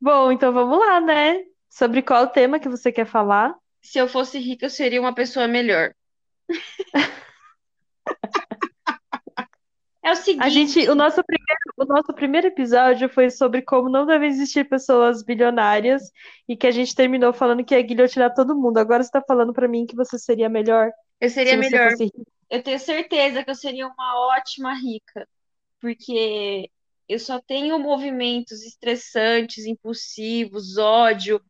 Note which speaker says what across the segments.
Speaker 1: Bom, então vamos lá, né? Sobre qual tema que você quer falar?
Speaker 2: Se eu fosse rica, eu seria uma pessoa melhor. É o
Speaker 1: A
Speaker 2: seguinte,
Speaker 1: gente, o nosso primeiro, o nosso primeiro episódio foi sobre como não devem existir pessoas bilionárias e que a gente terminou falando que ia guilhotinar todo mundo. Agora você tá falando pra mim que você seria melhor
Speaker 2: eu
Speaker 1: se
Speaker 2: seria
Speaker 1: você
Speaker 2: melhor.
Speaker 1: fosse.
Speaker 2: Eu tenho certeza que eu seria uma ótima rica, porque eu só tenho movimentos estressantes, impulsivos, ódio.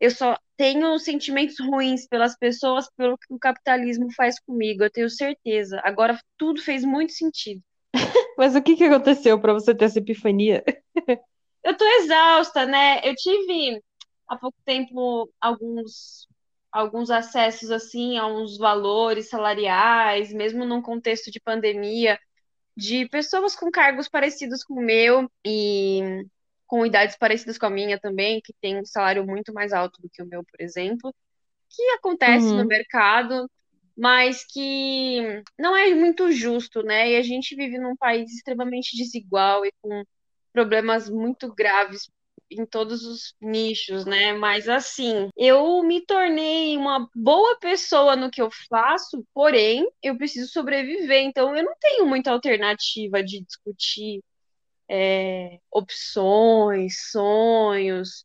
Speaker 2: Eu só tenho sentimentos ruins pelas pessoas, pelo que o capitalismo faz comigo. Eu tenho certeza. Agora tudo fez muito sentido.
Speaker 1: Mas o que que aconteceu pra você ter essa epifania?
Speaker 2: Eu tô exausta, né? Eu tive há pouco tempo alguns alguns acessos assim a uns valores salariais, mesmo num contexto de pandemia, de pessoas com cargos parecidos com o meu e com idades parecidas com a minha também, que tem um salário muito mais alto do que o meu, por exemplo, que acontece no
Speaker 1: Uhum.
Speaker 2: mercado, mas que não é muito justo, né? E a gente vive num país extremamente desigual e com problemas muito graves em todos os nichos, né? Mas assim, eu me tornei uma boa pessoa no que eu faço, porém, eu preciso sobreviver, então eu não tenho muita alternativa de discutir é, opções, sonhos,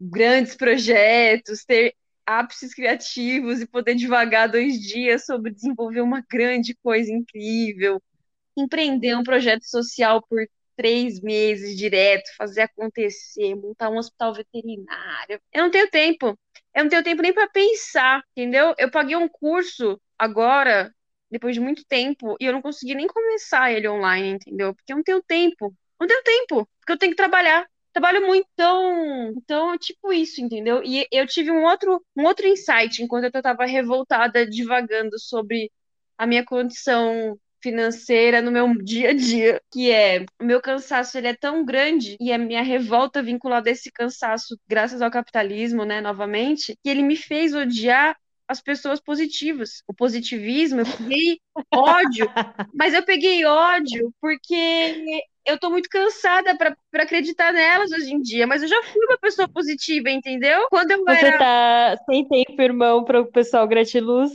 Speaker 2: grandes projetos, ter ápices criativos e poder divagar dois dias sobre desenvolver uma grande coisa incrível empreender um projeto social por três meses direto, fazer acontecer, montar um hospital veterinário. Eu não tenho tempo. Eu não tenho tempo nem para pensar, entendeu? Eu paguei um curso agora, depois de muito tempo, e eu não consegui nem começar ele online, entendeu? Porque eu não tenho tempo. Não tenho tempo, porque eu tenho que trabalhar. Trabalho muito, então, então tipo isso, entendeu? E eu tive um outro, um outro insight enquanto eu estava revoltada, divagando sobre a minha condição financeira no meu dia a dia, que é o meu cansaço ele é tão grande e a minha revolta vinculada a esse cansaço, graças ao capitalismo, né, novamente, que ele me fez odiar as pessoas positivas. O positivismo, eu peguei ódio, mas eu peguei ódio porque eu tô muito cansada para acreditar nelas hoje em dia, mas eu já fui uma pessoa positiva, entendeu? Quando eu
Speaker 1: Você
Speaker 2: era
Speaker 1: tá sem tempo, irmão, para o pessoal gratiluz?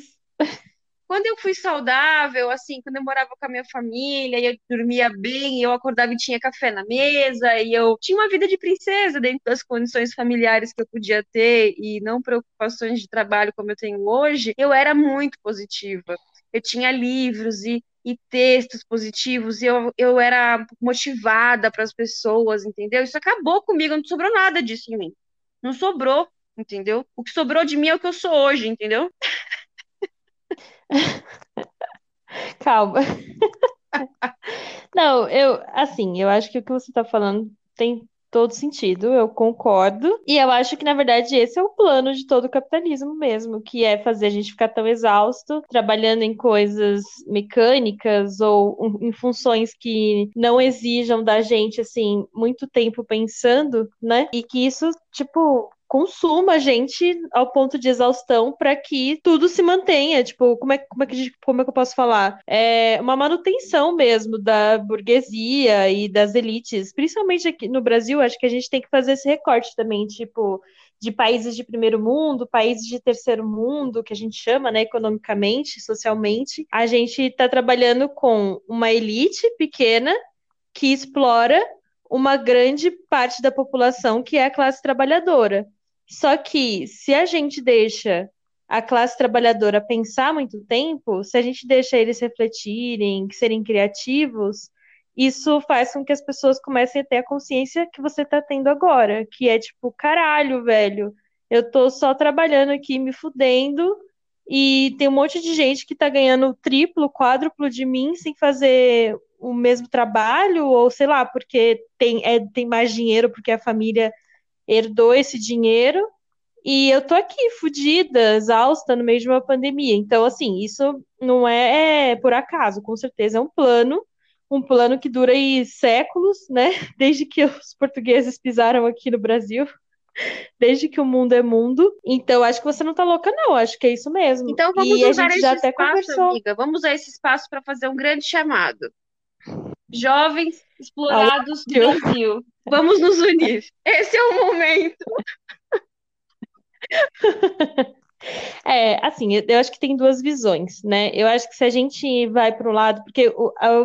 Speaker 2: Quando eu fui saudável, assim, quando eu morava com a minha família, e eu dormia bem, eu acordava e tinha café na mesa, e eu tinha uma vida de princesa dentro das condições familiares que eu podia ter e não preocupações de trabalho como eu tenho hoje, eu era muito positiva. Eu tinha livros e, e textos positivos, e eu, eu era motivada para as pessoas, entendeu? Isso acabou comigo, não sobrou nada disso em mim. Não sobrou, entendeu? O que sobrou de mim é o que eu sou hoje, entendeu?
Speaker 1: Calma. Não, eu, assim, eu acho que o que você está falando tem todo sentido, eu concordo. E eu acho que, na verdade, esse é o plano de todo o capitalismo mesmo, que é fazer a gente ficar tão exausto, trabalhando em coisas mecânicas ou em funções que não exijam da gente, assim, muito tempo pensando, né? E que isso, tipo, consuma a gente ao ponto de exaustão para que tudo se mantenha. Tipo, como é, como é que, como é que eu posso falar? É uma manutenção mesmo da burguesia e das elites, principalmente aqui no Brasil, acho que a gente tem que fazer esse recorte também, tipo, de países de primeiro mundo, países de terceiro mundo, que a gente chama, né, economicamente, socialmente. A gente está trabalhando com uma elite pequena que explora uma grande parte da população que é a classe trabalhadora. Só que se a gente deixa a classe trabalhadora pensar muito tempo, se a gente deixa eles refletirem, serem criativos, isso faz com que as pessoas comecem a ter a consciência que você está tendo agora, que é tipo, caralho, velho, eu tô só trabalhando aqui, me fudendo, e tem um monte de gente que tá ganhando triplo, quádruplo de mim sem fazer o mesmo trabalho, ou sei lá, porque tem, é, tem mais dinheiro, porque a família herdou esse dinheiro e eu tô aqui fodida, exausta no meio de uma pandemia. Então, assim, isso não é por acaso, com certeza é um plano, um plano que dura aí séculos, né? Desde que os portugueses pisaram aqui no Brasil, desde que o mundo é mundo. Então, acho que você não tá louca, não, acho que é isso mesmo.
Speaker 2: Então vamos
Speaker 1: E a
Speaker 2: usar
Speaker 1: gente já
Speaker 2: esse
Speaker 1: até
Speaker 2: espaço,
Speaker 1: conversou.
Speaker 2: amiga. Vamos usar esse espaço para fazer um grande chamado. Jovens explorados do Brasil. Vamos nos unir. Esse é o momento.
Speaker 1: É, assim, eu acho que tem duas visões, né? Eu acho que se a gente vai para o lado, porque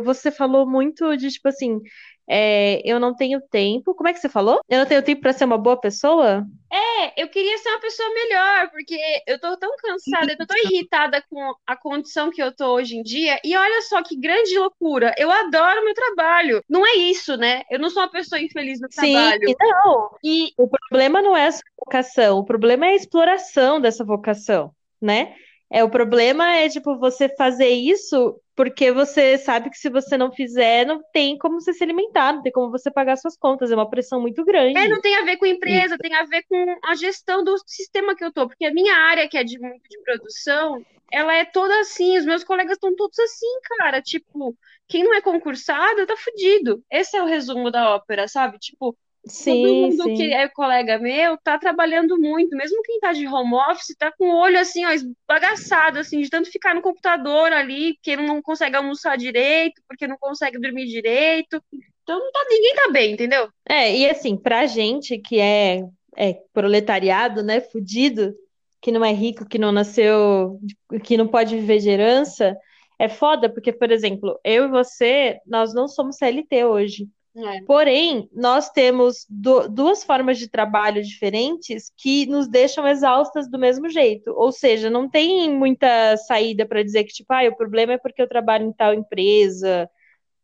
Speaker 1: você falou muito de tipo assim, é, eu não tenho tempo. Como é que você falou? Eu não tenho tempo para ser uma boa pessoa?
Speaker 2: É, eu queria ser uma pessoa melhor, porque eu tô tão cansada, eu tô tão irritada com a condição que eu tô hoje em dia. E olha só que grande loucura. Eu adoro meu trabalho. Não é isso, né? Eu não sou uma pessoa infeliz no
Speaker 1: Sim,
Speaker 2: trabalho.
Speaker 1: não. E o problema não é a sua vocação, o problema é a exploração dessa vocação, né? É, o problema é, tipo, você fazer isso porque você sabe que se você não fizer, não tem como você se alimentar, não tem como você pagar suas contas, é uma pressão muito grande.
Speaker 2: É, não tem a ver com empresa, tem a ver com a gestão do sistema que eu tô, porque a minha área, que é de muito de produção, ela é toda assim, os meus colegas estão todos assim, cara, tipo, quem não é concursado tá fudido. Esse é o resumo da ópera, sabe? Tipo,
Speaker 1: Sim,
Speaker 2: Todo mundo
Speaker 1: sim.
Speaker 2: que é colega meu tá trabalhando muito, mesmo quem tá de home office tá com o olho assim, ó, esbagaçado, assim, de tanto ficar no computador ali, porque não consegue almoçar direito, porque não consegue dormir direito. Então não tá, ninguém tá bem, entendeu?
Speaker 1: É, e assim, pra gente que é, é proletariado, né, fudido, que não é rico, que não nasceu, que não pode viver de herança, é foda, porque, por exemplo, eu e você, nós não somos CLT hoje.
Speaker 2: É.
Speaker 1: Porém, nós temos du duas formas de trabalho diferentes que nos deixam exaustas do mesmo jeito. Ou seja, não tem muita saída para dizer que, tipo, ah, o problema é porque eu trabalho em tal empresa.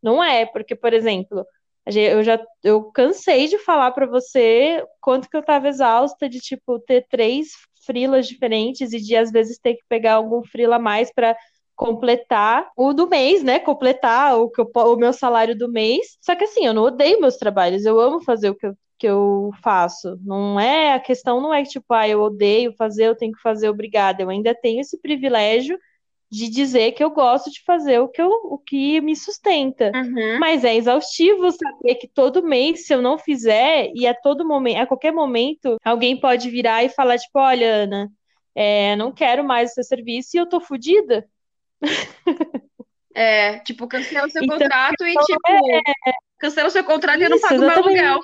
Speaker 1: Não é, porque, por exemplo, eu já eu cansei de falar para você quanto que eu estava exausta de, tipo, ter três frilas diferentes e de, às vezes, ter que pegar algum frila a mais para completar o do mês, né? Completar o, que eu, o meu salário do mês. Só que assim, eu não odeio meus trabalhos, eu amo fazer o que eu, que eu faço. Não é, a questão não é que, tipo, ah, eu odeio fazer, eu tenho que fazer, obrigada. Eu ainda tenho esse privilégio de dizer que eu gosto de fazer o que, eu, o que me sustenta.
Speaker 2: Uhum.
Speaker 1: Mas é exaustivo saber que todo mês, se eu não fizer, e a todo momento, a qualquer momento, alguém pode virar e falar, tipo, olha, Ana, é, não quero mais o seu serviço e eu tô fodida.
Speaker 2: É, tipo, cancela o seu então, contrato e, tipo, é... cancela o seu contrato Isso, e eu não pago meu aluguel.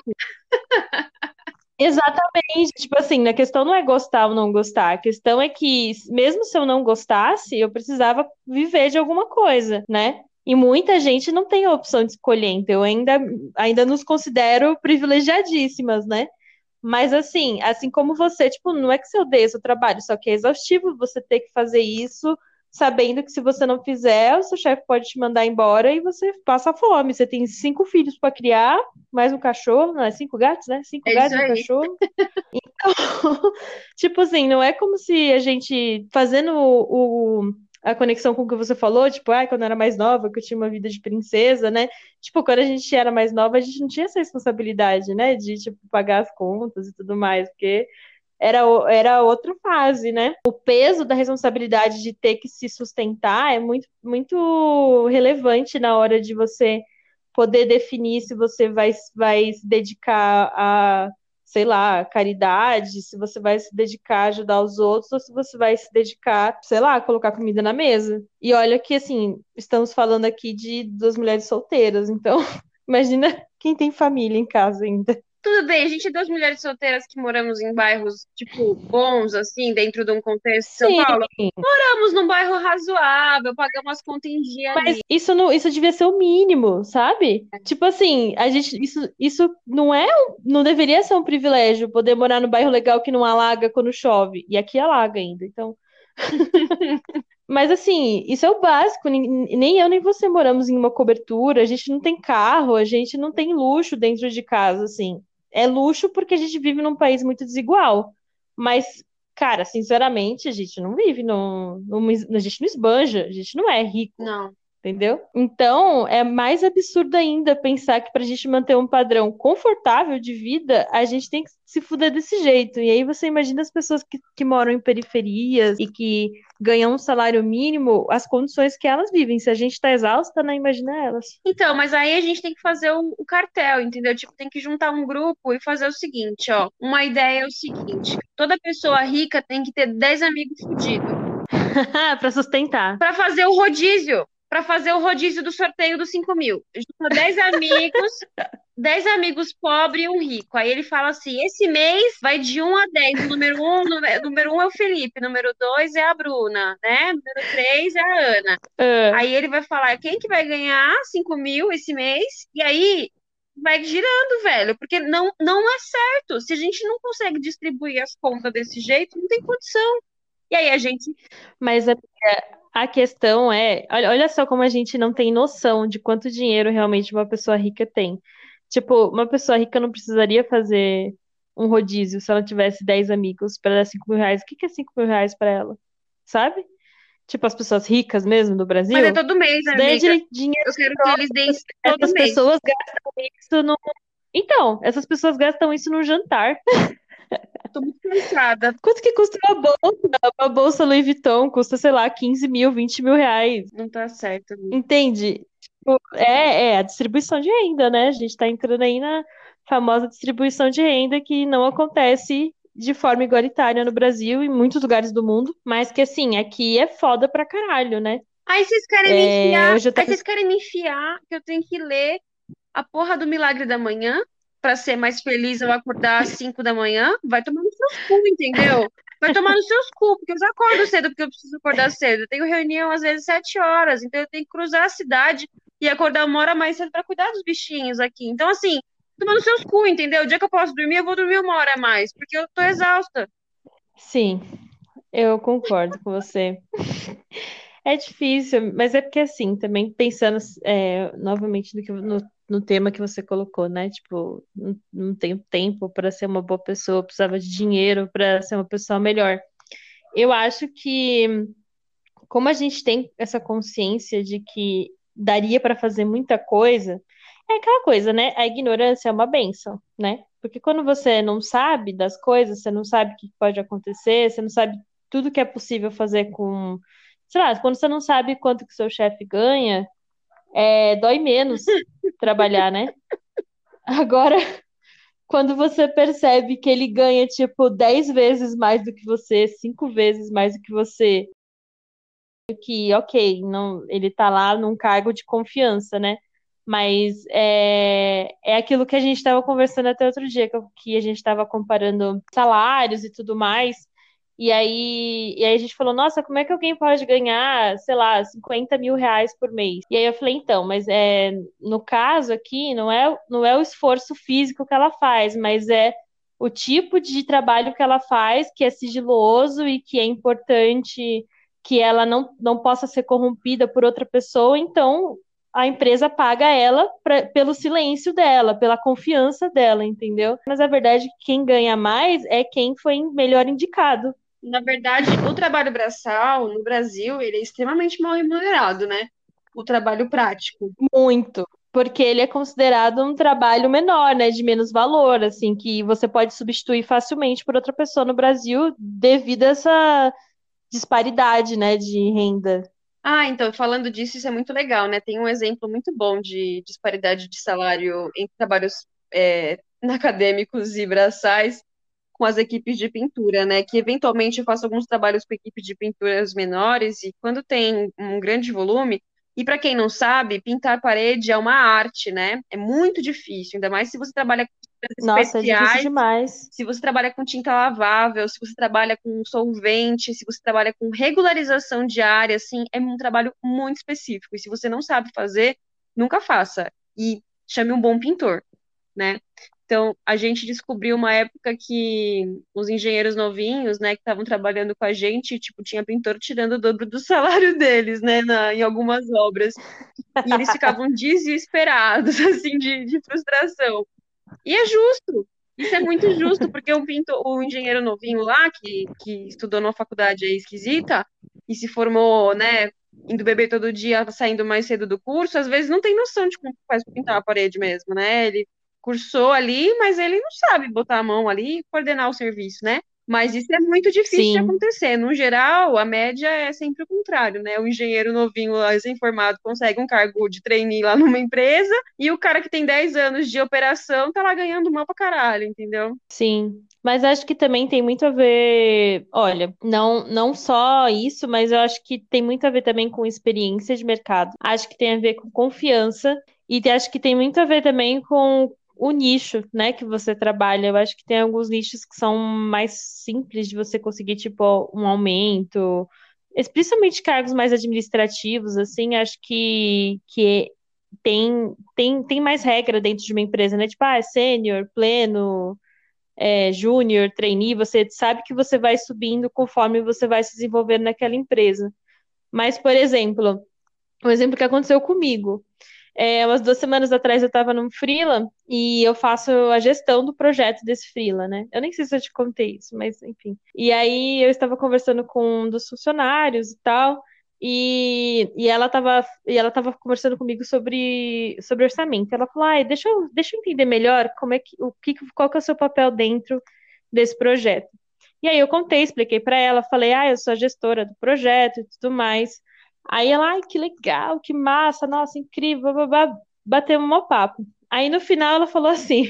Speaker 1: Exatamente, tipo assim, a questão não é gostar ou não gostar, a questão é que, mesmo se eu não gostasse, eu precisava viver de alguma coisa, né? E muita gente não tem a opção de escolher, então eu ainda, ainda nos considero privilegiadíssimas, né? Mas assim, assim como você, tipo, não é que você odeia seu trabalho, só que é exaustivo você ter que fazer isso sabendo que se você não fizer, o seu chefe pode te mandar embora e você passa fome. Você tem cinco filhos para criar, mais um cachorro, não é cinco gatos, né? Cinco é gatos e um cachorro. Então, tipo assim, não é como se a gente fazendo o, o a conexão com o que você falou, tipo, ah, quando eu era mais nova, que eu tinha uma vida de princesa, né? Tipo, quando a gente era mais nova, a gente não tinha essa responsabilidade, né? De, tipo, pagar as contas e tudo mais, porque era, era outra fase, né? O peso da responsabilidade de ter que se sustentar é muito, muito relevante na hora de você poder definir se você vai, vai se dedicar a, sei lá, caridade, se você vai se dedicar a ajudar os outros, ou se você vai se dedicar, sei lá, a colocar comida na mesa. E olha que, assim, estamos falando aqui de duas mulheres solteiras, então imagina quem tem família em casa ainda.
Speaker 2: Tudo bem, a gente é duas mulheres solteiras que moramos em bairros, tipo, bons, assim, dentro de um contexto de São. Paulo. Moramos num bairro razoável, pagamos as contas em dia
Speaker 1: Mas
Speaker 2: ali.
Speaker 1: isso não, isso devia ser o mínimo, sabe? Tipo assim, a gente, isso, isso não é, não deveria ser um privilégio poder morar no bairro legal que não alaga quando chove. E aqui alaga ainda, então. Mas assim, isso é o básico. Nem eu nem você moramos em uma cobertura. A gente não tem carro, a gente não tem luxo dentro de casa, assim é luxo porque a gente vive num país muito desigual. Mas, cara, sinceramente, a gente não vive no, no a gente não esbanja, a gente não é rico.
Speaker 2: Não.
Speaker 1: Entendeu? Então, é mais absurdo ainda pensar que para a gente manter um padrão confortável de vida, a gente tem que se fuder desse jeito. E aí você imagina as pessoas que, que moram em periferias e que ganham um salário mínimo, as condições que elas vivem. Se a gente está exausta, né? Imagina elas.
Speaker 2: Então, mas aí a gente tem que fazer o, o, cartel, entendeu? Tipo, tem que juntar um grupo e fazer o seguinte, ó. Uma ideia é o seguinte: toda pessoa rica tem que ter 10 amigos fudidos.
Speaker 1: para sustentar.
Speaker 2: Para fazer o rodízio para fazer o rodízio do sorteio dos 5 mil. Juntou 10 amigos, 10 amigos pobres e um rico. Aí ele fala assim: esse mês vai de 1 a 10. O número 1, número 1 é o Felipe, número 2 é a Bruna, né? Número 3 é a Ana.
Speaker 1: É.
Speaker 2: Aí ele vai falar quem que vai ganhar 5 mil esse mês, e aí vai girando, velho, porque não, não é certo. Se a gente não consegue distribuir as contas desse jeito, não tem condição. E aí a gente.
Speaker 1: Mas a, a questão é, olha, olha só como a gente não tem noção de quanto dinheiro realmente uma pessoa rica tem. Tipo, uma pessoa rica não precisaria fazer um rodízio se ela tivesse 10 amigos para dar 5 mil reais. O que que é 5 mil reais para ela? Sabe? Tipo, as pessoas ricas mesmo do Brasil.
Speaker 2: Mas é todo mês,
Speaker 1: Isso daí é
Speaker 2: amiga.
Speaker 1: di- dinheiro
Speaker 2: Eu quero que eles deem todo
Speaker 1: essas
Speaker 2: mês.
Speaker 1: pessoas gastam isso no. Então, essas pessoas gastam isso no jantar.
Speaker 2: Tô muito cansada.
Speaker 1: Quanto que custa uma bolsa? Uma bolsa Louis Vuitton custa, sei lá, 15 mil, 20 mil reais.
Speaker 2: Não tá certo. amiga.
Speaker 1: Entende? Tipo, é, é a distribuição de renda, né? A gente tá entrando aí na famosa distribuição de renda que não acontece de forma igualitária no Brasil e em muitos lugares do mundo, mas que assim, aqui é foda pra caralho, né?
Speaker 2: Aí vocês querem me
Speaker 1: É,
Speaker 2: enfiar,
Speaker 1: hoje eu
Speaker 2: aí vocês querem me enfiar que eu tenho que ler a porra do Milagre da Manhã pra ser mais feliz ao acordar às 5 da manhã? Vai tomar nos seus cu, entendeu? Vai tomar nos seus cu, porque eu já acordo cedo, porque eu preciso acordar cedo. Eu tenho reunião às vezes 7 horas, então eu tenho que cruzar a cidade e acordar uma hora mais cedo pra cuidar dos bichinhos aqui. Então, assim, toma nos seus cu, entendeu? O dia que eu posso dormir, eu vou dormir uma hora a mais, porque eu tô exausta.
Speaker 1: Sim, eu concordo com você. É difícil, mas é porque assim, também pensando é, novamente no, que- no, no tema que você colocou, né? Tipo, não, não tenho tempo para ser uma boa pessoa, precisava de dinheiro para ser uma pessoa melhor. Eu acho que, como a gente tem essa consciência de que daria para fazer muita coisa, é aquela coisa, né? A ignorância é uma bênção, né? Porque quando você não sabe das coisas, você não sabe o que pode acontecer, você não sabe tudo que é possível fazer com, sei lá, quando você não sabe quanto que seu chefe ganha, é, dói menos trabalhar, né? Agora, quando você percebe que ele ganha, tipo, 10 vezes mais do que você, 5 vezes mais do que você, que, ok, não, ele tá lá num cargo de confiança, né? Mas é, é aquilo que a gente estava conversando até outro dia, que, a gente estava comparando salários e tudo mais. E aí, e aí a gente falou, nossa, como é que alguém pode ganhar, sei lá, 50 mil reais por mês? E aí eu falei, então, mas é, no caso aqui, não é, não é o esforço físico que ela faz, mas é o tipo de trabalho que ela faz, que é sigiloso e que é importante que ela não, não possa ser corrompida por outra pessoa, então a empresa paga ela pra, pelo silêncio dela, pela confiança dela, entendeu? Mas a verdade é que quem ganha mais é quem foi melhor indicado.
Speaker 2: Na verdade, o trabalho braçal no Brasil, ele é extremamente mal remunerado, né? O trabalho prático.
Speaker 1: Muito. Porque ele é considerado um trabalho menor, né, de menos valor, assim, que você pode substituir facilmente por outra pessoa no Brasil devido a essa disparidade, né, de renda.
Speaker 2: Ah, então, falando disso, isso é muito legal, né? Tem um exemplo muito bom de disparidade de salário entre trabalhos é, acadêmicos e braçais com as equipes de pintura, né? Que eventualmente eu faço alguns trabalhos com equipes de pinturas menores e quando tem um grande volume, e para quem não sabe, pintar parede é uma arte, né? É muito difícil, ainda mais se você trabalha com
Speaker 1: Nossa, é difícil
Speaker 2: especiais
Speaker 1: demais.
Speaker 2: se você trabalha com tinta lavável, se você trabalha com solvente, se você trabalha com regularização de área, assim, é um trabalho muito específico. E se você não sabe fazer, nunca faça. E chame um bom pintor, né? Então, a gente descobriu uma época que os engenheiros novinhos, né, que estavam trabalhando com a gente, tipo, tinha pintor tirando o dobro do salário deles, né, na, em algumas obras. E eles ficavam desesperados, assim, de, de frustração. E é justo. Isso é muito justo, porque o, pintor, o engenheiro novinho lá, que, que estudou numa faculdade esquisita, e se formou, né, indo beber todo dia, saindo mais cedo do curso, às vezes não tem noção de como faz pintar a parede mesmo, né? Ele cursou ali, mas ele não sabe botar a mão ali e coordenar o serviço, né? Mas isso é muito difícil Sim. de acontecer. No geral, a média é sempre o contrário, né? O engenheiro novinho, recém-formado, consegue um cargo de trainee lá numa empresa, e o cara que tem 10 anos de operação tá lá ganhando mal pra caralho, entendeu?
Speaker 1: Sim. Mas acho que também tem muito a ver, olha, não, não só isso, mas eu acho que tem muito a ver também com experiência de mercado. Acho que tem a ver com confiança e acho que tem muito a ver também com o nicho, né, que você trabalha. Eu acho que tem alguns nichos que são mais simples de você conseguir, tipo, um aumento, principalmente cargos mais administrativos, assim, acho que, que tem, tem, tem mais regra dentro de uma empresa, né? Tipo, ah, é sênior, pleno, é, júnior, trainee, você sabe que você vai subindo conforme você vai se desenvolvendo naquela empresa. Mas, por exemplo, um exemplo que aconteceu comigo. É, umas duas semanas atrás eu estava num freela e eu faço a gestão do projeto desse freela, né? Eu nem sei se eu te contei isso, mas enfim. E aí eu estava conversando com um dos funcionários e tal, e, e ela estava e ela tava conversando comigo sobre, sobre orçamento. Ela falou: ah, deixa eu, deixa eu entender melhor como é que, o que, qual que é o seu papel dentro desse projeto. E aí eu contei, expliquei para ela, falei: ah, eu sou a gestora do projeto e tudo mais. Aí ela, ai, que legal, que massa, nossa, incrível, blá. bateu um papo. Aí no final ela falou assim: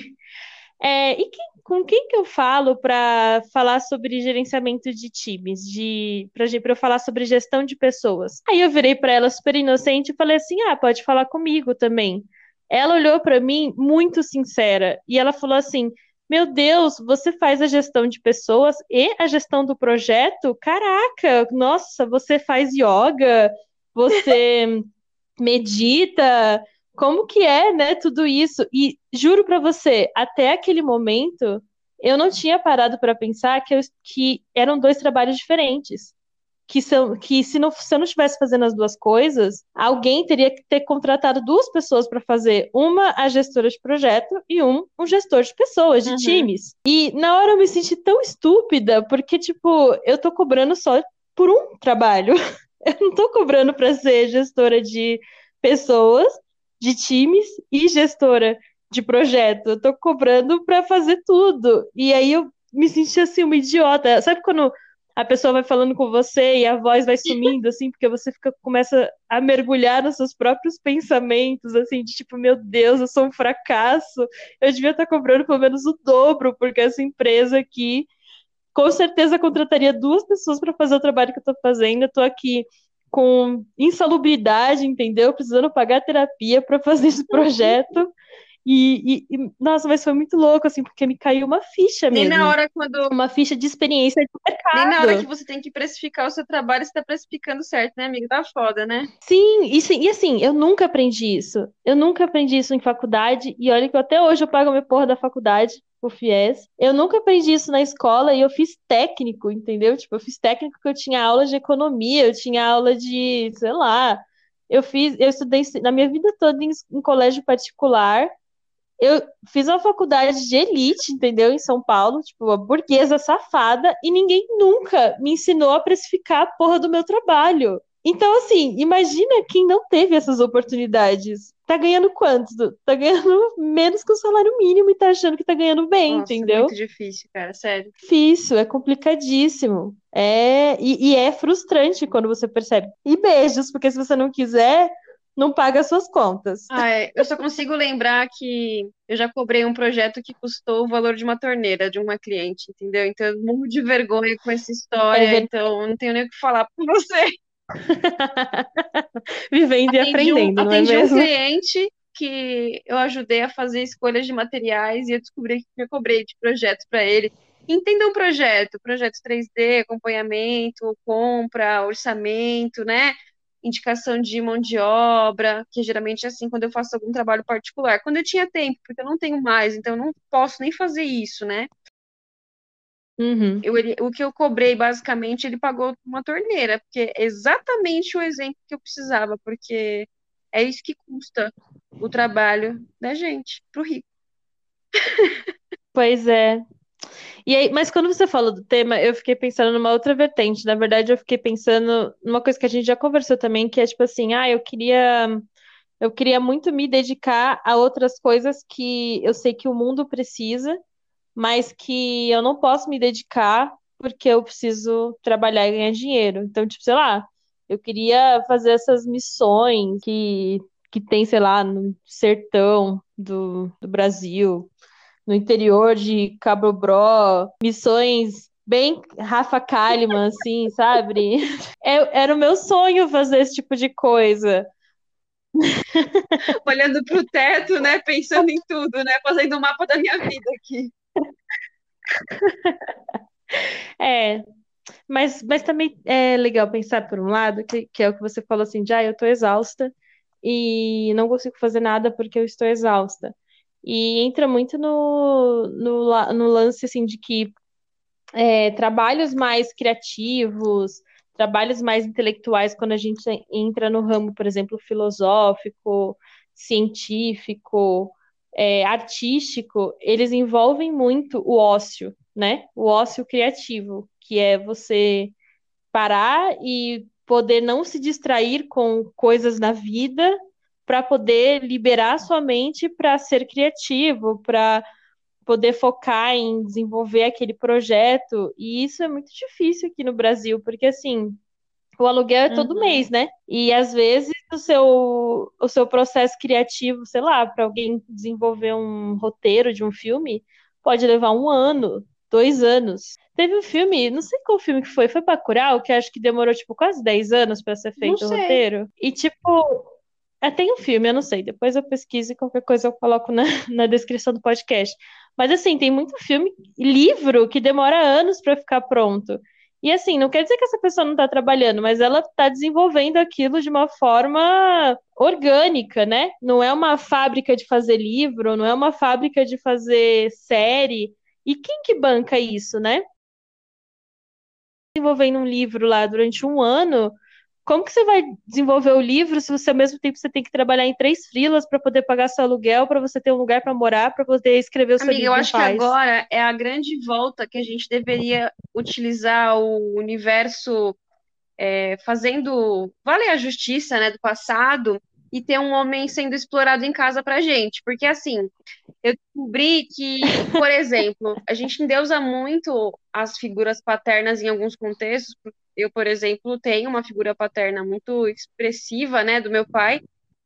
Speaker 1: é, e com quem que eu falo para falar sobre gerenciamento de times, de para eu falar sobre gestão de pessoas? Aí eu virei para ela super inocente e falei assim: ah, pode falar comigo também. Ela olhou para mim muito sincera e ela falou assim: meu Deus, você faz a gestão de pessoas e a gestão do projeto? Caraca, nossa, você faz yoga, você medita, como que é, né, tudo isso? E juro para você, até aquele momento, eu não tinha parado para pensar que, eu, que eram dois trabalhos diferentes que, são, que se, não, se eu não estivesse fazendo as duas coisas, alguém teria que ter contratado duas pessoas para fazer. Uma a gestora de projeto e um um gestor de pessoas, de uhum. times. E na hora eu me senti tão estúpida, porque, tipo, eu tô cobrando só por um trabalho. Eu não tô cobrando para ser gestora de pessoas, de times e gestora de projeto. Eu tô cobrando para fazer tudo. E aí eu me senti assim uma idiota. Sabe quando a pessoa vai falando com você e a voz vai sumindo, assim, porque você fica, começa a mergulhar nos seus próprios pensamentos, assim, de tipo, meu Deus, eu sou um fracasso, eu devia estar cobrando pelo menos o dobro, porque essa empresa aqui com certeza contrataria duas pessoas para fazer o trabalho que eu estou fazendo, eu estou aqui com insalubridade, entendeu? Precisando pagar terapia para fazer esse projeto. E, e, e, nossa, mas foi muito louco, assim, porque me caiu uma ficha mesmo.
Speaker 2: Nem na hora quando.
Speaker 1: Uma ficha de experiência de mercado.
Speaker 2: Nem na hora que você tem que precificar o seu trabalho, você tá precificando certo, né, amiga? Tá foda, né?
Speaker 1: Sim, e, sim, e assim, eu nunca aprendi isso. Eu nunca aprendi isso em faculdade, e olha que até hoje eu pago a minha porra da faculdade o FIES. Eu nunca aprendi isso na escola e eu fiz técnico, entendeu? Tipo, eu fiz técnico que eu tinha aula de economia, eu tinha aula de, sei lá, eu fiz, eu estudei na minha vida toda em, em colégio particular eu fiz uma faculdade de elite, entendeu? Em São Paulo, tipo, uma burguesa safada, e ninguém nunca me ensinou a precificar a porra do meu trabalho. Então, assim, imagina quem não teve essas oportunidades. Tá ganhando quanto? Tá ganhando menos que o salário mínimo e tá achando que tá ganhando bem,
Speaker 2: Nossa,
Speaker 1: entendeu? É
Speaker 2: muito difícil, cara, sério.
Speaker 1: Difícil, é complicadíssimo. É, e, e é frustrante quando você percebe. E beijos, porque se você não quiser, não paga suas contas.
Speaker 2: Ah, é. Eu só consigo lembrar que eu já cobrei um projeto que custou o valor de uma torneira de uma cliente, entendeu? Então eu morro de vergonha com essa história, é então não tenho nem o que falar para você.
Speaker 1: Vivendo e aprendendo, um, não é mesmo?
Speaker 2: um cliente que eu ajudei a fazer escolhas de materiais e eu descobri que eu cobrei de projetos para ele. Entenda um projeto, projetos 3D, acompanhamento, compra, orçamento, né? Indicação de mão de obra, que geralmente é assim quando eu faço algum trabalho particular. Quando eu tinha tempo, porque eu não tenho mais, então eu não posso nem fazer isso, né?
Speaker 1: Uhum.
Speaker 2: Eu, ele, o que eu cobrei, basicamente, ele pagou uma torneira, porque é exatamente o exemplo que eu precisava, porque é isso que custa o trabalho da gente, pro rico.
Speaker 1: Pois é. E aí, mas quando você falou do tema, eu fiquei pensando numa outra vertente. Na verdade, eu fiquei pensando numa coisa que a gente já conversou também, que é tipo assim, ah, eu queria eu queria muito me dedicar a outras coisas que eu sei que o mundo precisa, mas que eu não posso me dedicar porque eu preciso trabalhar e ganhar dinheiro. Então, tipo, sei lá, eu queria fazer essas missões que, que tem, sei lá, no sertão do, do Brasil, no interior de Cabo Bró, missões bem Rafa Kalimann, assim, sabe? É, era o meu sonho fazer esse tipo de coisa.
Speaker 2: Olhando para o teto, né? Pensando em tudo, né? Fazendo o um mapa da minha vida aqui.
Speaker 1: É, mas, mas também é legal pensar por um lado, que, que é o que você falou assim, já ah, eu tô exausta e não consigo fazer nada porque eu estou exausta. E entra muito no, no, no lance assim de que é, trabalhos mais criativos, trabalhos mais intelectuais, quando a gente entra no ramo, por exemplo, filosófico, científico, é, artístico, eles envolvem muito o ócio, né? O ócio criativo, que é você parar e poder não se distrair com coisas na vida para poder liberar sua mente para ser criativo, para poder focar em desenvolver aquele projeto. E isso é muito difícil aqui no Brasil, porque assim, o aluguel é todo uhum. mês, né? E às vezes o seu, o seu processo criativo, sei lá, para alguém desenvolver um roteiro de um filme, pode levar um ano, dois anos. Teve um filme, não sei qual filme que foi, foi Bacurau, que acho que demorou, tipo, quase 10 anos para ser feito o roteiro. E, tipo, é, tem um filme, eu não sei, depois eu pesquiso e qualquer coisa eu coloco na, na descrição do podcast. Mas, assim, tem muito filme, livro, que demora anos para ficar pronto. E assim, não quer dizer que essa pessoa não está trabalhando, mas ela está desenvolvendo aquilo de uma forma orgânica, né? Não é uma fábrica de fazer livro, não é uma fábrica de fazer série. E quem que banca isso, né? Desenvolvendo um livro lá durante um ano, como que você vai desenvolver o livro se você ao mesmo tempo você tem que trabalhar em três frilas para poder pagar seu aluguel, para você ter um lugar para morar, para poder escrever o seu
Speaker 2: Amiga,
Speaker 1: livro?
Speaker 2: eu acho que agora é a grande volta que a gente deveria utilizar o universo é, fazendo vale a justiça, né, do passado e ter um homem sendo explorado em casa pra gente, porque assim, eu descobri que, por exemplo, a gente endeusa muito as figuras paternas em alguns contextos, eu, por exemplo, tenho uma figura paterna muito expressiva, né, do meu pai,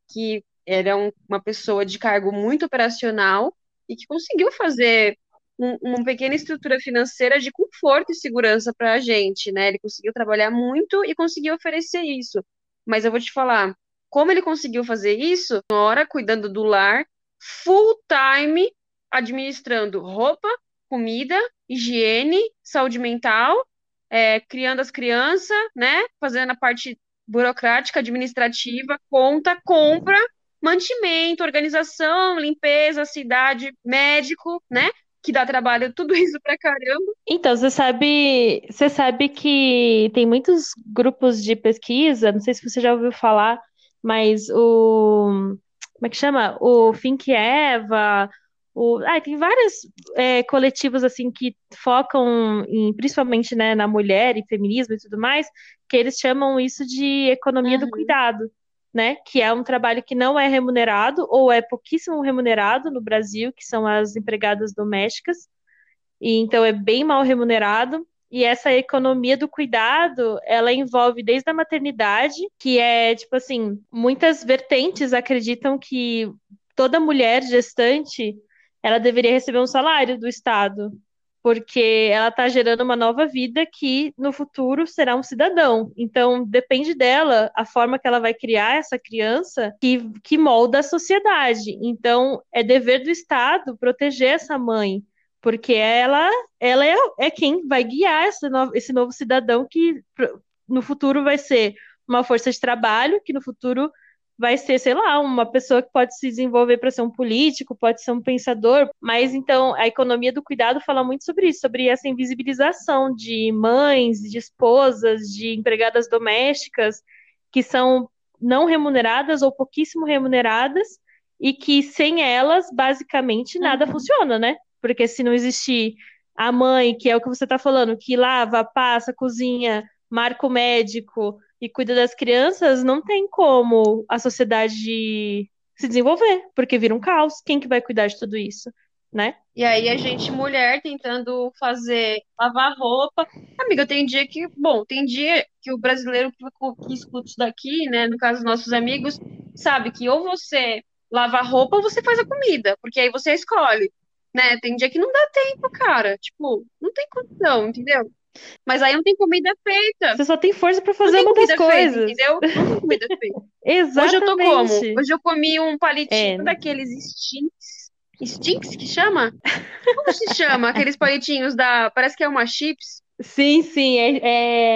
Speaker 2: que era um, uma pessoa de cargo muito operacional e que conseguiu fazer um, uma pequena estrutura financeira de conforto e segurança para a gente, né? Ele conseguiu trabalhar muito e conseguiu oferecer isso. Mas eu vou te falar, como ele conseguiu fazer isso? Hora cuidando do lar, full time, administrando roupa, comida, higiene, saúde mental é, criando as crianças, né? Fazendo a parte burocrática, administrativa, conta, compra, mantimento, organização, limpeza, cidade, médico, né? Que dá trabalho, tudo isso pra caramba.
Speaker 1: Então, você sabe, você sabe que tem muitos grupos de pesquisa, não sei se você já ouviu falar, mas o como é que chama? O Think Eva, o, ah, tem vários é, coletivos assim que focam em, principalmente né, na mulher e feminismo e tudo mais, que eles chamam isso de economia uhum. do cuidado, né? Que é um trabalho que não é remunerado ou é pouquíssimo remunerado no Brasil, que são as empregadas domésticas, e então é bem mal remunerado. E essa economia do cuidado, ela envolve desde a maternidade, que é tipo assim, muitas vertentes acreditam que toda mulher gestante ela deveria receber um salário do Estado, porque ela está gerando uma nova vida que no futuro será um cidadão. Então, depende dela a forma que ela vai criar essa criança que, que molda a sociedade. Então, é dever do Estado proteger essa mãe, porque ela, ela é, é quem vai guiar esse novo, esse novo cidadão que no futuro vai ser uma força de trabalho, que no futuro vai ser, sei lá, uma pessoa que pode se desenvolver para ser um político, pode ser um pensador, mas então a economia do cuidado fala muito sobre isso, sobre essa invisibilização de mães, de esposas, de empregadas domésticas que são não remuneradas ou pouquíssimo remuneradas e que sem elas, basicamente, nada uhum. funciona, né? Porque se não existir a mãe, que é o que você está falando, que lava, passa, cozinha, marca o médico, e cuida das crianças, não tem como a sociedade se desenvolver, porque vira um caos. Quem que vai cuidar de tudo isso? né?
Speaker 2: E aí a gente, mulher, tentando fazer, lavar roupa. Amiga, tem dia que, bom, tem dia que o brasileiro que, que escuta isso daqui, né, no caso, nossos amigos, sabe que ou você lava roupa ou você faz a comida, porque aí você escolhe, né? Tem dia que não dá tempo, cara. Tipo, não tem condição, entendeu? Mas aí não tem comida feita.
Speaker 1: Você só tem força pra fazer uma das coisas.
Speaker 2: Feita, entendeu? Não tem comida feita.
Speaker 1: Exatamente.
Speaker 2: Hoje eu tô como? Hoje eu comi um palitinho é. daqueles stinks. Stinks que chama? Como se chama? Aqueles palitinhos da. Parece que é uma chips.
Speaker 1: Sim, sim. É,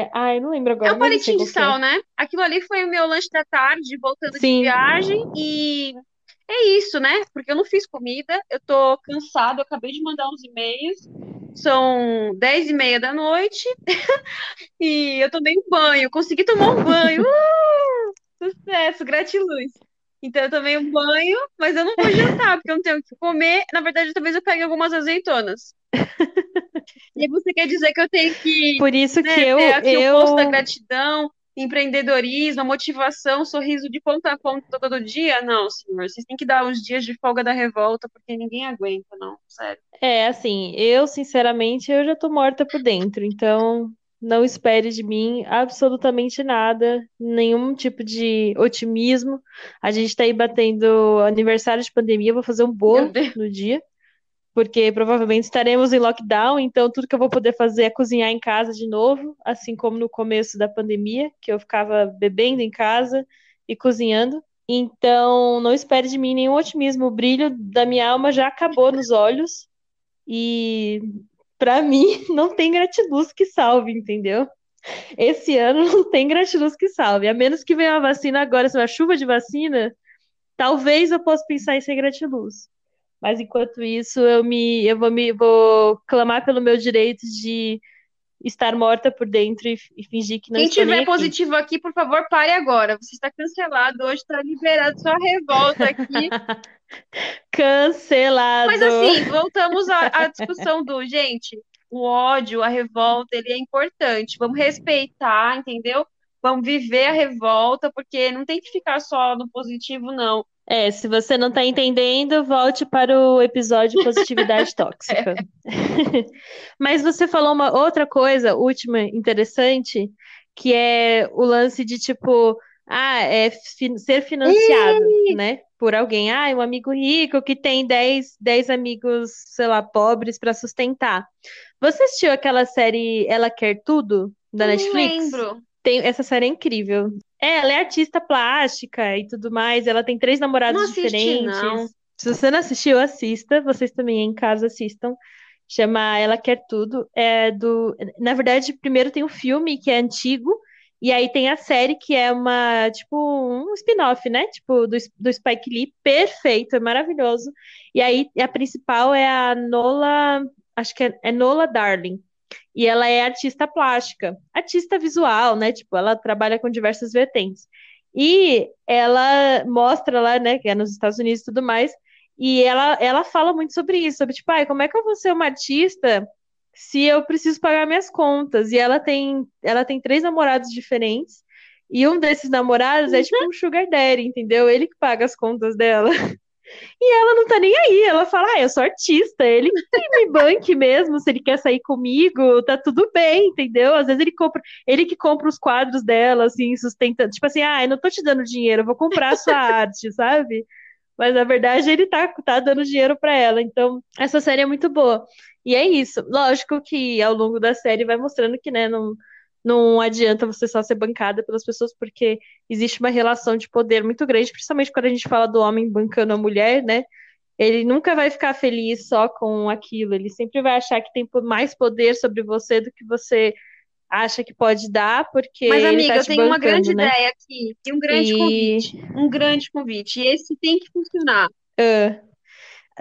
Speaker 1: é... Ah, eu não lembro agora.
Speaker 2: É um palitinho de sal, é. né? Aquilo ali foi o meu lanche da tarde, voltando sim. de viagem. E é isso, né? Porque eu não fiz comida, eu tô cansado, eu acabei de mandar uns e-mails, são dez e meia da noite e eu tomei um banho, consegui tomar um banho. Uh! Sucesso, gratiluz. Então eu tomei um banho, mas eu não vou jantar, porque eu não tenho o que comer. Na verdade, talvez eu pegue algumas azeitonas. e você quer dizer que eu tenho que.
Speaker 1: Por isso né, que eu. Ter
Speaker 2: aqui
Speaker 1: eu...
Speaker 2: o posto da gratidão, empreendedorismo, motivação, sorriso de ponta a ponta todo dia? Não, senhor. Vocês têm que dar os dias de folga da revolta, porque ninguém aguenta, não. Sério.
Speaker 1: É, assim, eu, sinceramente, eu já tô morta por dentro, então não espere de mim absolutamente nada, nenhum tipo de otimismo. A gente tá aí batendo aniversário de pandemia, vou fazer um bolo no dia porque provavelmente estaremos em lockdown, então tudo que eu vou poder fazer é cozinhar em casa de novo, assim como no começo da pandemia, que eu ficava bebendo em casa e cozinhando. Então, não espere de mim nenhum otimismo, o brilho da minha alma já acabou nos olhos e para mim não tem gratiluz que salve, entendeu? Esse ano não tem gratiluz que salve, a menos que venha a vacina agora, se uma chuva de vacina, talvez eu possa pensar em ser gratiluz. Mas enquanto isso, eu me eu vou me vou clamar pelo meu direito de estar morta por dentro e, e fingir que não
Speaker 2: Quem tiver positivo aqui, por favor, pare agora. Você está cancelado. Hoje está liberado sua revolta aqui.
Speaker 1: Cancelado.
Speaker 2: Mas assim, voltamos à, à discussão do gente. O ódio, a revolta, ele é importante. Vamos respeitar, entendeu? Vamos viver a revolta, porque não tem que ficar só no positivo, não.
Speaker 1: É, se você não está entendendo, volte para o episódio Positividade Tóxica. Mas você falou uma outra coisa, última, interessante, que é o lance de tipo, ah, é fi ser financiado, né? Por alguém. Ah, um amigo rico que tem 10, 10 amigos, sei lá, pobres para sustentar. Você assistiu aquela série Ela Quer Tudo, da
Speaker 2: não
Speaker 1: Netflix?
Speaker 2: lembro.
Speaker 1: Tem, essa série é incrível. É, ela é artista plástica e tudo mais. Ela tem três namorados
Speaker 2: Não assisti,
Speaker 1: diferentes.
Speaker 2: não.
Speaker 1: Se você não assistiu, assista. Vocês também em casa assistam. Chama Ela Quer Tudo. É do. Na verdade, primeiro tem um filme que é antigo. E aí tem a série que é uma, tipo, um spin-off, né? Tipo, do, do Spike Lee, perfeito, é maravilhoso. E aí a principal é a Nola, acho que é, é Nola Darling. E ela é artista plástica, artista visual, né? Tipo, ela trabalha com diversas vertentes. E ela mostra lá, né, que é nos Estados Unidos e tudo mais, e ela, ela fala muito sobre isso, sobre tipo, ah, como é que eu vou ser uma artista se eu preciso pagar minhas contas? E ela tem, ela tem três namorados diferentes, e um desses namorados é tipo um sugar daddy, entendeu? Ele que paga as contas dela. E ela não tá nem aí, ela fala, ah, eu sou artista, ele me banque mesmo, se ele quer sair comigo, tá tudo bem, entendeu? Às vezes ele compra, ele que compra os quadros dela, assim, sustenta, tipo assim, ah, eu não tô te dando dinheiro, eu vou comprar a sua arte, sabe? Mas na verdade ele tá, tá dando dinheiro para ela, então essa série é muito boa. E é isso, lógico que ao longo da série vai mostrando que, né, não não adianta você só ser bancada pelas pessoas, porque existe uma relação de poder muito grande, principalmente quando a gente fala do homem bancando a mulher, né? Ele nunca vai ficar feliz só com aquilo, ele sempre vai achar que tem mais poder sobre você do que você acha que pode dar, porque.
Speaker 2: Mas, amiga,
Speaker 1: tá
Speaker 2: eu tenho
Speaker 1: bancando,
Speaker 2: uma grande
Speaker 1: né?
Speaker 2: ideia aqui. Tem um grande
Speaker 1: E-
Speaker 2: convite. Um grande convite. E esse tem que funcionar.
Speaker 1: Ah,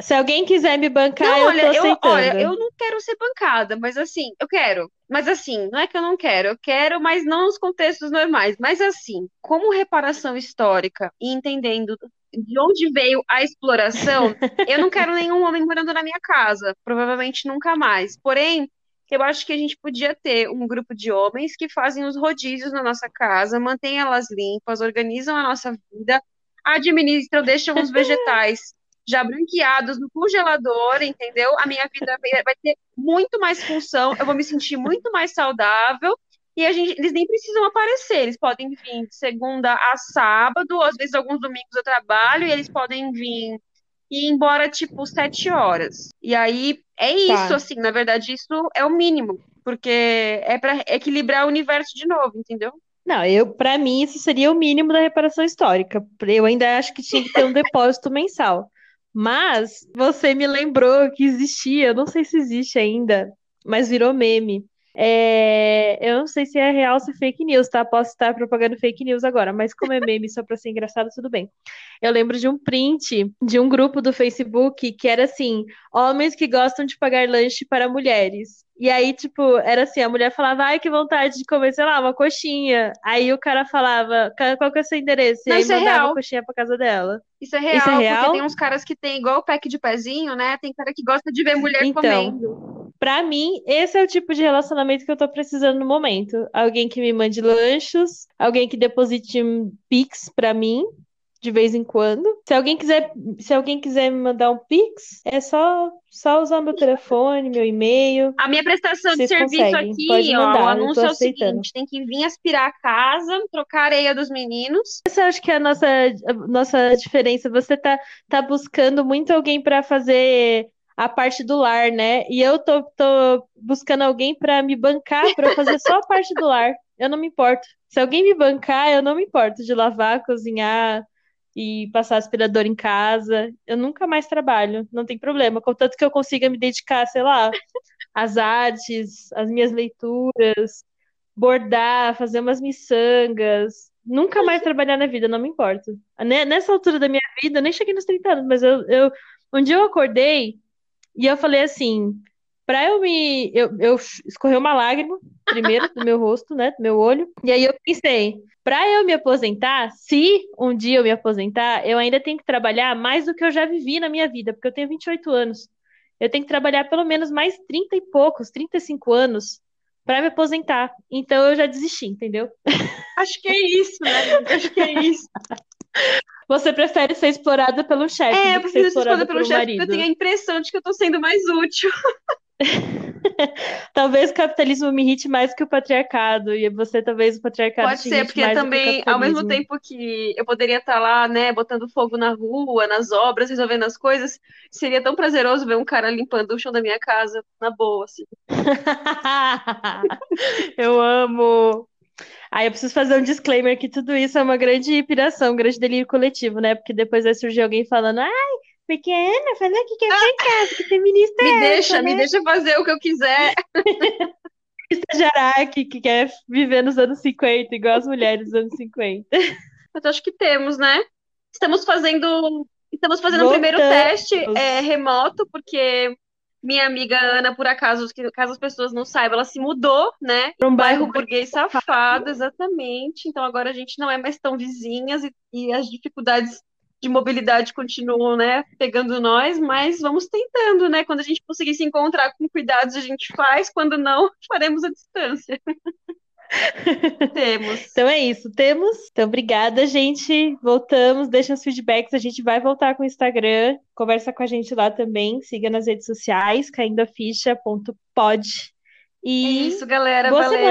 Speaker 1: se alguém quiser me bancar,
Speaker 2: Não,
Speaker 1: eu
Speaker 2: olha,
Speaker 1: tô
Speaker 2: eu,
Speaker 1: aceitando.
Speaker 2: olha, eu não quero ser bancada, mas assim, eu quero. Mas assim, não é que eu não quero, eu quero, mas não nos contextos normais. Mas assim, como reparação histórica e entendendo de onde veio a exploração, eu não quero nenhum homem morando na minha casa, provavelmente nunca mais. Porém, eu acho que a gente podia ter um grupo de homens que fazem os rodízios na nossa casa, mantêm elas limpas, organizam a nossa vida, administram, deixam os vegetais já branqueados no congelador, entendeu? A minha vida vai ter muito mais função, eu vou me sentir muito mais saudável. E a gente, eles nem precisam aparecer, eles podem vir de segunda a sábado, às vezes alguns domingos eu trabalho, e eles podem vir e ir embora, tipo, sete horas. E aí é isso, tá. assim, na verdade, isso é o mínimo, porque é para equilibrar o universo de novo, entendeu?
Speaker 1: Não, eu, para mim, isso seria o mínimo da reparação histórica. Eu ainda acho que tinha que ter um depósito mensal. Mas você me lembrou que existia, não sei se existe ainda, mas virou meme. É, eu não sei se é real ou se é fake news, tá? Posso estar propagando fake news agora, mas como é meme só pra ser engraçado, tudo bem. Eu lembro de um print de um grupo do Facebook que era assim: homens que gostam de pagar lanche para mulheres. E aí, tipo, era assim, a mulher falava, ai, que vontade de comer, sei lá, uma coxinha. Aí o cara falava, qual que é o seu endereço? E
Speaker 2: Não,
Speaker 1: aí
Speaker 2: isso é
Speaker 1: mandava
Speaker 2: real.
Speaker 1: a coxinha pra casa dela.
Speaker 2: Isso é real,
Speaker 1: Isso é
Speaker 2: porque
Speaker 1: real?
Speaker 2: tem uns caras que tem igual o pack de pezinho, né? Tem cara que gosta de ver mulher
Speaker 1: Então,
Speaker 2: comendo.
Speaker 1: Pra mim, esse é o tipo de relacionamento que eu tô precisando no momento. Alguém que me mande lanchos, alguém que deposite um Pix pra mim de vez em quando. Se alguém quiser, se alguém quiser me mandar um Pix, é só só usar meu telefone, meu e-mail.
Speaker 2: A minha prestação de serviço
Speaker 1: conseguem,
Speaker 2: aqui,
Speaker 1: pode
Speaker 2: ó, o
Speaker 1: mandar,
Speaker 2: anúncio é o seguinte: tem que vir aspirar a casa, trocar a areia dos meninos.
Speaker 1: Essa eu acho que é a nossa, a nossa diferença. Você tá, tá buscando muito alguém pra fazer a parte do lar, né? E eu tô, tô buscando alguém pra me bancar pra fazer só a parte do lar. Eu não me importo. Se alguém me bancar, eu não me importo de lavar, cozinhar e passar aspirador em casa. Eu nunca mais trabalho, não tem problema. Contanto que eu consiga me dedicar, sei lá, às artes, às minhas leituras, bordar, fazer umas miçangas. Nunca mais trabalhar na vida, não me importo. Ne- Nessa altura da minha vida, eu nem cheguei nos 30 anos, mas eu, eu um dia eu acordei e eu falei assim, pra eu me. Eu, eu escorreu uma lágrima, primeiro, do meu rosto, né? Do meu olho. E aí eu pensei, pra eu me aposentar, se um dia eu me aposentar, eu ainda tenho que trabalhar mais do que eu já vivi na minha vida, porque eu tenho 28 anos. Eu tenho que trabalhar pelo menos mais 30 e poucos, 35 anos, pra me aposentar. Então eu já desisti, entendeu?
Speaker 2: Acho que é isso, né? Acho que é isso.
Speaker 1: Você prefere ser explorada pelo chefe
Speaker 2: É, eu prefiro ser
Speaker 1: explorada
Speaker 2: pelo
Speaker 1: um
Speaker 2: chefe porque eu tenho a impressão de que eu tô sendo mais útil.
Speaker 1: Talvez o capitalismo me irrite mais que o patriarcado, e você talvez o patriarcado
Speaker 2: Pode ser, porque também, ao mesmo tempo que eu poderia estar lá, né, botando fogo na rua, nas obras, resolvendo as coisas, seria tão prazeroso ver um cara limpando o chão da minha casa, na boa, assim.
Speaker 1: Eu amo. Aí eu preciso fazer um disclaimer que tudo isso é uma grande piração, um grande delírio coletivo, né? Porque depois vai surgir alguém falando, ai, porque a Ana falou que quer ficar em casa, que feminista
Speaker 2: Me
Speaker 1: é
Speaker 2: deixa,
Speaker 1: essa,
Speaker 2: me
Speaker 1: né?
Speaker 2: deixa fazer o que eu quiser.
Speaker 1: Estagiária que, que quer viver nos anos 50, igual as mulheres dos anos 50.
Speaker 2: Mas acho que temos, né? Estamos fazendo, estamos fazendo um primeiro teste
Speaker 1: Voltamos.
Speaker 2: é, remoto, porque minha amiga Ana, por acaso, caso as pessoas não saibam, ela se mudou, né?
Speaker 1: Pra um
Speaker 2: Bairro
Speaker 1: bairro
Speaker 2: burguês safado, exatamente. Então agora a gente não é mais tão vizinhas e, e as dificuldades de mobilidade continuam, né, pegando nós, mas vamos tentando, né? Quando a gente conseguir se encontrar com cuidados, a gente faz, quando não, faremos a distância. Temos.
Speaker 1: Então é isso, temos. Então, obrigada, gente. Voltamos, deixa os feedbacks. A gente vai voltar com o Instagram. Conversa com a gente lá também. Siga nas redes sociais, caindoaficha.pod.
Speaker 2: É
Speaker 1: E
Speaker 2: isso, galera.
Speaker 1: boa
Speaker 2: Valeu.
Speaker 1: semana.